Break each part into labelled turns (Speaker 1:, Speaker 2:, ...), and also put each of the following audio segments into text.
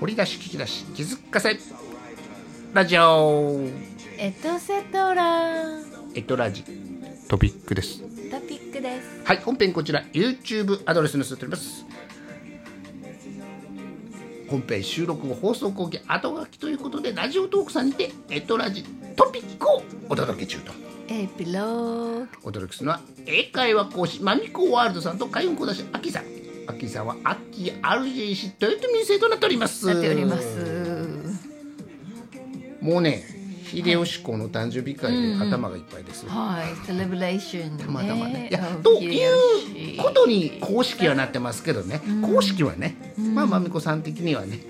Speaker 1: 掘り出し聞き出し気づかせ。ラジオ。
Speaker 2: エトセトラ。
Speaker 1: エトラジ。トピックです。
Speaker 2: トピックです。
Speaker 1: はい本編こちら YouTube アドレスに載せております。本編収録後放送後期後書きということでラジオトークさんにてエトラジトピックをお届け中と。
Speaker 2: エピローグ。
Speaker 1: お届けするのは英会話講師マミコワールドさんと海運講師アキさんアッキーさんはアッキー RJC 豊臣生となっております。
Speaker 2: なっております。
Speaker 1: もうね秀吉公の誕生日会で頭がいっぱいです、
Speaker 2: はい。セレブレーションね
Speaker 1: たまたまね。いやということに公式はなってますけどね、公式はね、まあまみこさん的にはね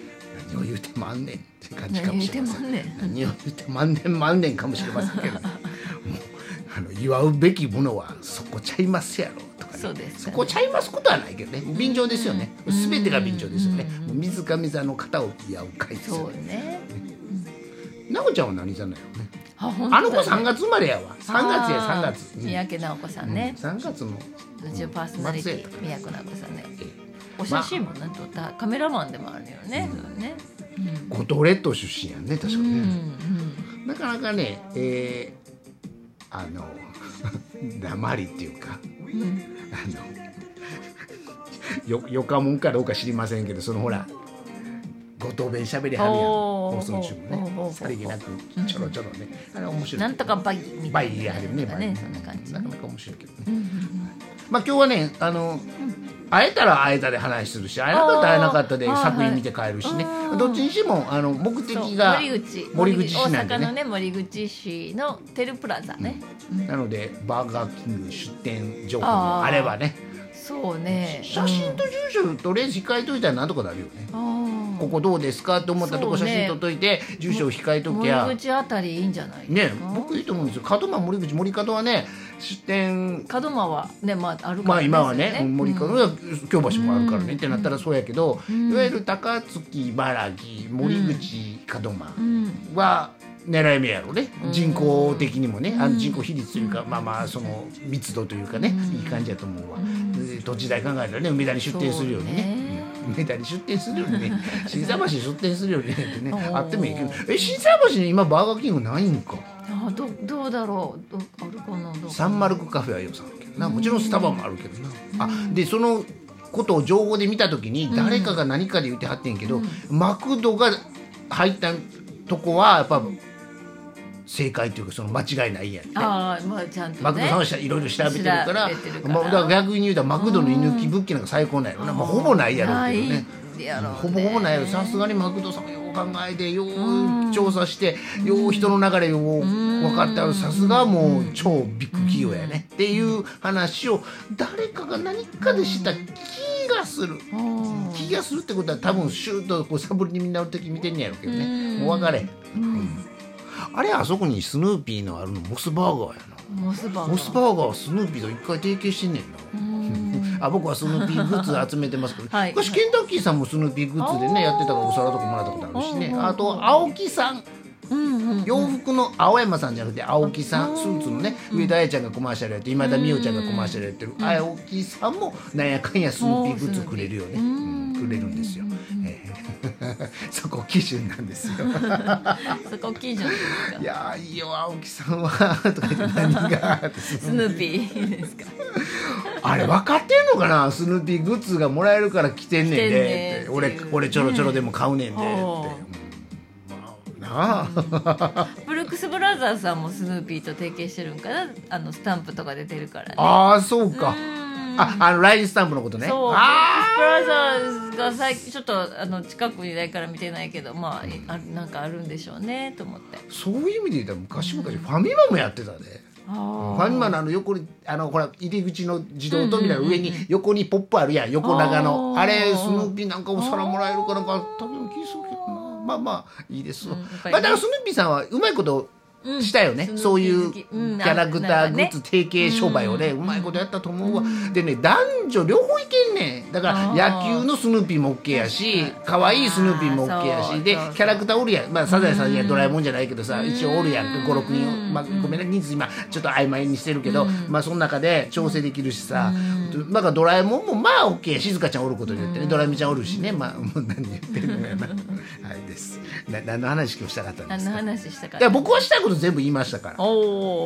Speaker 1: 何を言うてまんねんって感じかもしれません。
Speaker 2: 何を言うて
Speaker 1: まんねんまんねんかもしれませんけど、ね、あの祝うべきものはそこちゃいますやろとかね。
Speaker 2: そうです。
Speaker 1: そこちゃいますことはないけどね。便乗ですよね。全てが便乗ですよね。水上座の方を祝う会です
Speaker 2: そ
Speaker 1: よね。
Speaker 2: うね
Speaker 1: なおちゃんは何座なのよね。
Speaker 2: あ
Speaker 1: の子3月生まれやわ。3月や3月。うん。
Speaker 2: 三宅直子さんね、
Speaker 1: 3月の
Speaker 2: うちのパーソナリティ宮古直子さんね。
Speaker 1: え
Speaker 2: お写真もなんとったカメラマンでもあるよね、そうね。
Speaker 1: 五島列島出身やんね確かね、
Speaker 2: うんうん。
Speaker 1: なかなかねえー、あの 鉛っていうか、あのよよかもんかどうか知りませんけどそのほら五島弁しゃべりはるやん。放送中もね。さりげなくちょろちょろね。あれ面白い
Speaker 2: なんとかバイみた
Speaker 1: バ
Speaker 2: いな
Speaker 1: イやるよね。バイ
Speaker 2: ねそん。な感じ
Speaker 1: なかなか面白いけどね、まあ今日はねあの、会えたら会えたで話するし会えなかったら会えなかったで作品見て帰るしね、
Speaker 2: はい
Speaker 1: どっちにしてもあの目的が
Speaker 2: 森口。
Speaker 1: 森口市なんでね。
Speaker 2: 大阪のね森口市のテルプラザね、
Speaker 1: なのでバーガーキング出店情報もあればね
Speaker 2: そうね。
Speaker 1: 写真と住所とりあえず控えといたらなんとかなるよね、
Speaker 2: うん。
Speaker 1: ここどうですかと思ったとこ写真撮っといて、住所を控えときゃ。
Speaker 2: 森口あたりいいんじゃない？で
Speaker 1: ね僕いいと思うんですよ。門真森口森門はね出店
Speaker 2: 門真はねまああるから、
Speaker 1: まあ今はね森門は京橋もあるからねってなったらそうやけど、いわゆる高槻茨城森口門真
Speaker 2: うん。
Speaker 1: は狙い目やろね。人口的にもね。あの人口比率というか、まあまあその密度というかね、いい感じやと思うわ、で土地代考えたらね梅田に出店するようにね。
Speaker 2: ね
Speaker 1: うん梅田に出店するようにね。新座橋に出店するようにね。ってねあってもいいけど。え新座橋に今バーガーキングないんか？
Speaker 2: あどどうだろう。どあるかなどう
Speaker 1: サンマルクカフェはよさんけどな。もちろんスタバもあるけどな。あでそのことを情報で見た時に誰かが何かで言ってはってんけど、マクドが入ったとこはやっぱ正解というかその間違いないやんね
Speaker 2: ああまあちゃんとね。
Speaker 1: マクドさんはいろいろ調べてるから。まあ、だから逆に言うたらマクドの居抜き物件なんか最高なんやろな、まあ、ほぼないやろうけどね。ほぼほぼないやろ。さすがにマクドさんはよう考えてよう調査してよう人の流れを分かってあるさすがもう超ビッグ企業やね。っていう話を誰かが何かでした気がする。
Speaker 2: あ
Speaker 1: 気がするってことは多分シューッとこうサブリにみんなの時見てんねやろうけどね。もう分かれへん、うんあれあそこにスヌーピーのあるのモスバーガーやな。
Speaker 2: ーモスバーガー。
Speaker 1: モスバーガーはスヌーピーと一回提携してんねんな。あ僕はスヌーピーグッズ集めてますけど、
Speaker 2: はい。
Speaker 1: 昔ケンタッキーさんもスヌーピーグッズでねやってたからお皿とかもらったことあるしね。あと青木さん。洋服の青山さんじゃなくて青木さん。スーツのね上田彩ちゃんがコマーシャルやって今田美桜ちゃんがコマーシャルやってる青木さんもなんやかんやスヌーピーグッズくれるよね、うん。くれるんですよ、えー そこ基準なんですよ。
Speaker 2: そこ基準ですか？
Speaker 1: いやーいいよ青木さんはとか言って何が
Speaker 2: スヌーピー。ですか
Speaker 1: あれ分かってんのかな？スヌーピーグッズがもらえるから来てんねんで。って俺俺ちょろちょろでも買うねんでって、なあ、
Speaker 2: ブルックス・ブラザーズさんもスヌーピーと提携してるんかな？あのスタンプとか出てるからね。
Speaker 1: ああそうか。
Speaker 2: うん
Speaker 1: ああのラインスタンプのことね。
Speaker 2: そう。
Speaker 1: あ
Speaker 2: クス・ブラザが最近ちょっとあの近くにいないから見てないけどまああなんかあるんでしょうねと思って。
Speaker 1: そういう意味で言ったら昔々ファミマもやってたで
Speaker 2: あ
Speaker 1: フ
Speaker 2: ー
Speaker 1: ァミマのあの横にあのほら入り口の自動扉の上に横にポップあるやん横長の。
Speaker 2: あ
Speaker 1: れスヌーピーなんかお皿もらえるかなんかあったような気するけどなまあまあいいですわ、
Speaker 2: うん
Speaker 1: まあ、だからスヌーピーさんはうまいことしたよね、
Speaker 2: うん
Speaker 1: そういうキャラクターグッズ提携商売をね、うまいことやったと思うわ、でね男女両方いけんねん。だから野球のスヌーピーも OK やし可愛いスヌーピーも OK やし。でキャラクターおるやん、まあ、サザエさんやドラえもんじゃないけどさ一応おるやん。56人、まあ、ごめんね人数今ちょっと曖昧にしてるけど、まあその中で調整できるしさ、なん。かドラえもんもまあ OK や静香ちゃんおることによってねドラミちゃんおるしね。まあもう何言ってるのやな。はいです。な何の話今日したかったんです
Speaker 2: 何の
Speaker 1: か
Speaker 2: 話したか
Speaker 1: いや僕はしたいこと全部言いましたから。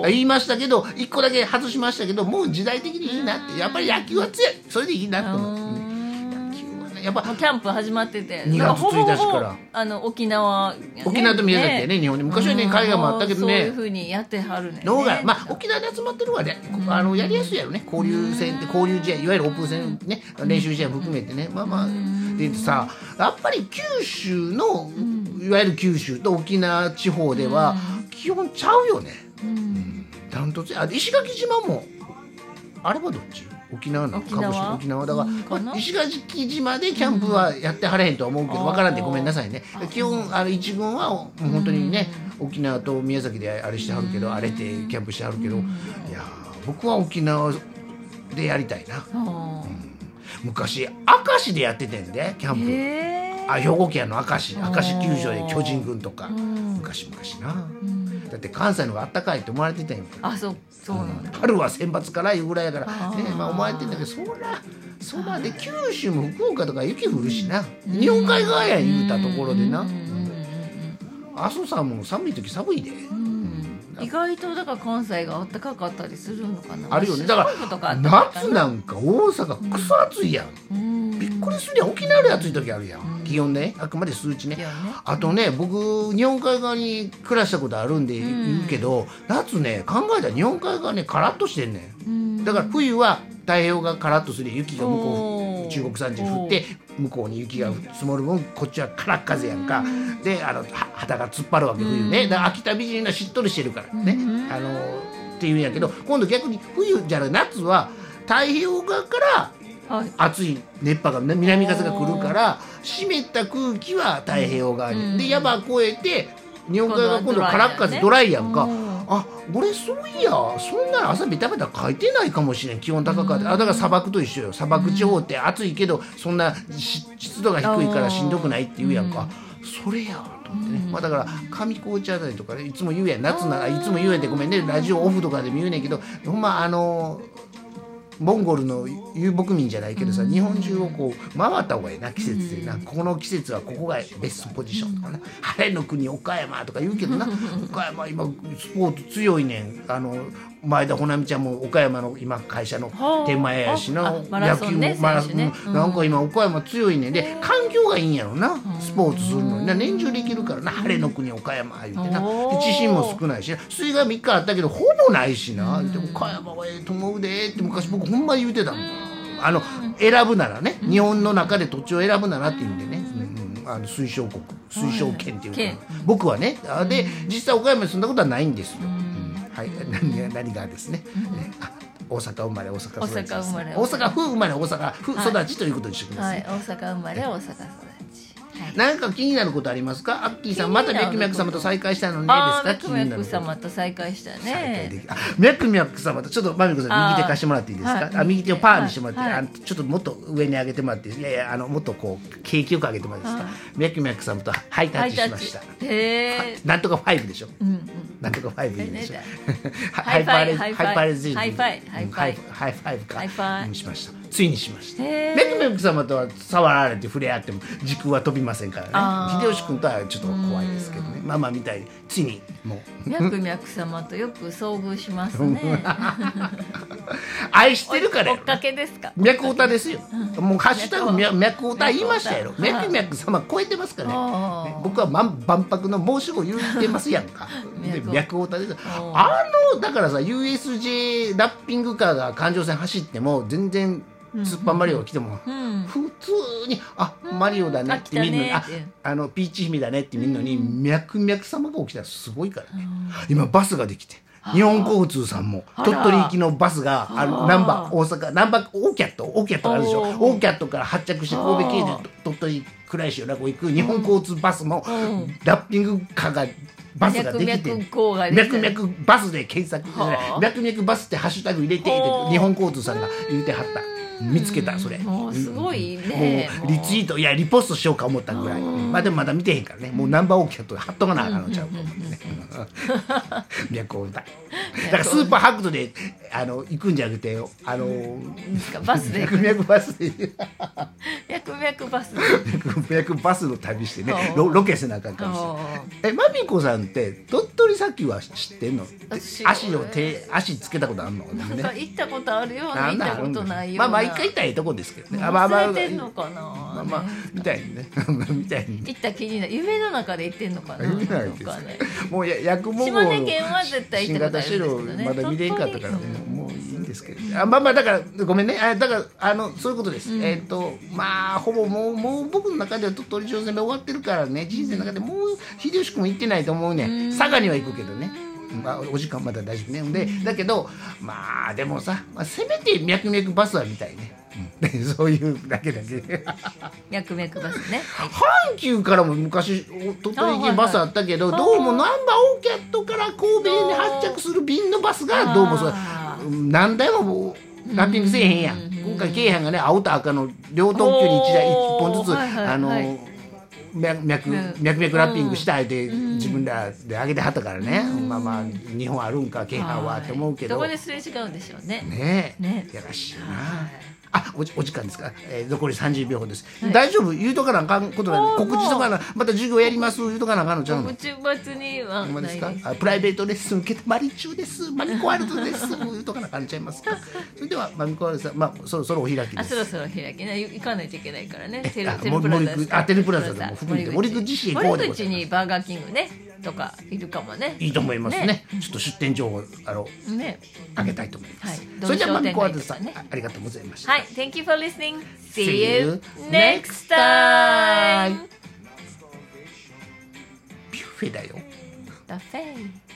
Speaker 1: 言いましたけど一個だけ外しましたけどもう時代的にいいなって。やっぱり野球は強い。それでいいなと思う、うん。野球はねやっぱ
Speaker 2: キャンプ始まってて。
Speaker 1: 2月
Speaker 2: だらほぼほぼ
Speaker 1: 1日から。
Speaker 2: あの沖縄やね、
Speaker 1: 沖縄と宮崎やね日本に。昔はね海外もあったけど
Speaker 2: そういう
Speaker 1: ね
Speaker 2: ふうにやってはるね。
Speaker 1: の方がまあ沖縄で集まってるわねあのやりやすいやろね。交流戦って交流試合いわゆるオープン戦ね。練習試合含めてね。まあまあ。でさやっぱり九州のいわゆる九州と沖縄地方では基本ちゃうよね。ダントツ。あ石垣島もあれはどっち？沖縄の？
Speaker 2: 沖縄？
Speaker 1: 鹿児島沖縄。だから、
Speaker 2: うんかな？
Speaker 1: まあ石垣島でキャンプはやってはれへんとは思うけど、
Speaker 2: うん。
Speaker 1: わからんでごめんなさいね。基本あの一軍はもう本当にね、沖縄と宮崎であれしてはるけど、あれってキャンプしてはるけど、いやー僕は沖縄でやりたいな。
Speaker 2: あ
Speaker 1: 昔明石でやっててんでキャン
Speaker 2: ー。
Speaker 1: プあ兵庫県の明石。明石球場で巨人軍とか。
Speaker 2: ん。
Speaker 1: 昔昔なだって関西の方があったかいって思われてたんやん。
Speaker 2: あそうそうなんだ。
Speaker 1: 春は選抜からいうぐらいやから。ねまあ思われてんだけどそらそらで九州も福岡とか雪降るしな。日本海側やん言うたところでな。阿蘇山も寒い時寒いで。
Speaker 2: 意外とだから関西が暖かかったりするのかな。
Speaker 1: あるよね。だから夏なんか大阪クソ暑いやん。
Speaker 2: うん
Speaker 1: びっくりするやん沖縄で暑い時あるやん。気温ね。あくまで数値ね。
Speaker 2: ね。
Speaker 1: あとね僕日本海側に暮らしたことあるんで言うけど、夏ね考えたら日本海側ねカラッとしてんねん。だから冬は太平洋側カラッとする。雪が向こう中国山地に降って向こうに雪が積もる分こっちはカラッ風やんか。であのは旗が突っ張るわけ冬ね。だから秋田美人はしっとりしてるからね。あのっていうんやけど今度逆に冬じゃない夏は太平洋側から
Speaker 2: はい
Speaker 1: 暑い。熱波がね南風が来るから湿った空気は太平洋側に、で山越えて日本海側今度カラッ風ド
Speaker 2: ドラ
Speaker 1: ライやんか、
Speaker 2: うん。
Speaker 1: あ俺そういやそんなの朝ベタベタ書いてないかもしれん気温高かった、あだから砂漠と一緒よ。砂漠地方って暑いけどそんなし湿度が低いからしんどくないって言うやんか、それやと思ってね、まあ、だから上高地あたりとかねいつも言うやん。夏ならいつも言うやんってごめんね。ラジオオフとかでも言うねんけどほんまあのモンゴルの遊牧民じゃないけどさ日本中をこう回った方がいいな季節でなここの季節はここがベストポジションとかな。晴れの国岡山とか言うけどな。岡山今スポーツ強いねん。あの前田穂波ちゃんも岡山の今会社の
Speaker 2: はあ。
Speaker 1: 手前やしな。
Speaker 2: あマラソンね
Speaker 1: マラソン。
Speaker 2: ねうん。
Speaker 1: なんか今岡山強いね。ん。で環境がいいんやろな。スポーツするのに。な年中できるからな。晴れの国岡山言うてな。地震も少ないしな。水害3日あったけどほぼないしな。岡山はええと思うでって昔僕ほんま言うてたもん。あの選ぶならね日本の中で土地を選ぶならっていうんでね、あの推奨国推奨権っていうか、
Speaker 2: 県
Speaker 1: 僕はね。あで実際岡山に住んだことはないんですよ、うんはい何が何がですね、大阪生まれ大阪
Speaker 2: 大阪生まれ
Speaker 1: 大阪。府生まれ大阪府育ちということにしておきます、
Speaker 2: はい大阪生まれ大阪
Speaker 1: なんか気になることありますか？アッキーさんまた脈々様と再会したのねですか？気になる
Speaker 2: 脈
Speaker 1: こと。
Speaker 2: 々様と再会した
Speaker 1: 再会で
Speaker 2: ね
Speaker 1: きあ脈々様と。ちょっとまみこさん右手貸してもらっていいですか？
Speaker 2: はい。
Speaker 1: あ右手をパーにしてもらって、
Speaker 2: はい。
Speaker 1: ちょっともっと上に上げてもらっていやいやあのもっとこう景気よく上げてもらっていいですか？脈々様とハイタッチしました。なんとかファイブでしょ？
Speaker 2: うんうん。
Speaker 1: なんとかファイブでしょ？
Speaker 2: ね
Speaker 1: ハ
Speaker 2: ハイファイ
Speaker 1: レ
Speaker 2: ハイファイ。
Speaker 1: ハイパーレゼ
Speaker 2: ハイファイ。ハイファイ。
Speaker 1: ハイファイ。ブか。
Speaker 2: ハイファイ。
Speaker 1: にしましたついにしました。メクメク様とは触られて触れ合っても時空は飛びませんからね。秀吉君とはちょっと怖いですけどね。ママみたい。についにもう。
Speaker 2: 脈々様とよく遭遇しますね。
Speaker 1: 愛してるから
Speaker 2: 追っかけですか？
Speaker 1: 脈オタですよ、もうハッシュタグ脈脈オタ言いましたやろ。
Speaker 2: 脈オタ
Speaker 1: 脈々様超えてますからね。僕は万万博の申し子言ってますやんか。で
Speaker 2: 脈
Speaker 1: 脈オタです。
Speaker 2: ー
Speaker 1: あのだからさ USJ ラッピングカーが環状線走っても全然スーパーマリオが来ても、
Speaker 2: うん。
Speaker 1: 普通に「あマリオだね」って見るのに「あ
Speaker 2: あ
Speaker 1: のピーチ姫だね」って見るのに脈々様が起きたらすごいからね。今バスができて日本交通さんも鳥取行きのバスがあナンバー大阪ナンバーオーキャットオーキャットあるでしょ。オー。キャットから発着して神戸経由で鳥取倉石を落語行く日本交通バスも
Speaker 2: うん。
Speaker 1: ラッピングカーがバスができて
Speaker 2: 脈々
Speaker 1: バスで検索脈々バスってハッシュタグ入れて日本交通さんが言うてはった見つけたそれ。
Speaker 2: もうすごいね。
Speaker 1: もうリツイートいやリポストしようか思ったぐらい。まあでもまだ見てへんからね。もうナンバーオーキャット貼っとかなあかんのちゃうか思ってね脈音だだからスーパーハクトであの行くんじゃなくてあの
Speaker 2: バスで。
Speaker 1: 脈々バスで。
Speaker 2: 脈々バス
Speaker 1: 脈々バスの旅してね
Speaker 2: はあ
Speaker 1: ロロケせなあかんかもしれない
Speaker 2: あ
Speaker 1: えマミコさんって鳥取砂丘は知ってんの？
Speaker 2: 私
Speaker 1: 足の手足つけたことあんの？
Speaker 2: か行ったことあるような行ったことないような。
Speaker 1: まあまあ一回行ったらいいとこですけどね。あまあまあ
Speaker 2: 忘れてんのかな、
Speaker 1: まあまあみたいにね。みたいにね。
Speaker 2: 行った気になる。夢の中で行ってんのかな？
Speaker 1: 見てないでもうや薬も
Speaker 2: 島根県は絶対行ったことあるんですけどね。
Speaker 1: 新型車両まだ見れんかったから
Speaker 2: 鳥取
Speaker 1: もういいんですけど。あまあまあだからごめんね。あだからあのそういうことです、えっ、とまあほぼもうもう僕の中では鳥取城攻め終わってるからね。人生の中でもう秀吉君も行ってないと思うね佐賀には行くけどね。まあ、お時間まだ大丈夫ね。でだけどまあでもさ、まあ、せめて脈々バスは見たいね、うん、そういうだけだけ。
Speaker 2: 脈々バスね、はい。
Speaker 1: 阪急からも昔鳥取行きバスあったけど、どうもナンバーオーキャットから神戸に発着する便のバスがどうもそう。
Speaker 2: あ
Speaker 1: うん何台もラッピングせえへんやん、今回京阪がね青と赤の両特急に1台1本ずつ、
Speaker 2: はいはいはい。
Speaker 1: あの脈脈
Speaker 2: うん。
Speaker 1: 脈々ラッピングしたいで、自分らで上げてはったからね、まあまあ日本あるんか京阪はって思うけど、
Speaker 2: どこですれ違うんでしょうね。
Speaker 1: ね。え
Speaker 2: ね
Speaker 1: やらしいな。あ、おじお時間ですか。えー、残り三十秒ほどです。大丈夫、言うとかなあかんことなんで、
Speaker 2: おー
Speaker 1: 告知とかな、また授業やります、言うとかなあかんのちゃうの？
Speaker 2: 告。知末にはないです。
Speaker 1: あプライベートレッスン受けたまり中です。マミコワールドです。言うとかなあかんちゃいますか。それではマミコワールドさんまあそろそろお開きです。
Speaker 2: あそろそろ開き。ね行かないといけないからね。テルプラザ
Speaker 1: あテルプラザでも含めて森口市へ行こうで
Speaker 2: 森口にバーガーキングねとかいるかもね。
Speaker 1: いいと思いますね。ちょっと出店情報あの
Speaker 2: ね。
Speaker 1: あげたいと思います、
Speaker 2: はい。
Speaker 1: それではマミコワーさん、
Speaker 2: ね
Speaker 1: あありがとうございました、
Speaker 2: はい。Thank you for listening. See you
Speaker 1: next
Speaker 2: time.
Speaker 1: ビュッフェだよ。
Speaker 2: だフェイ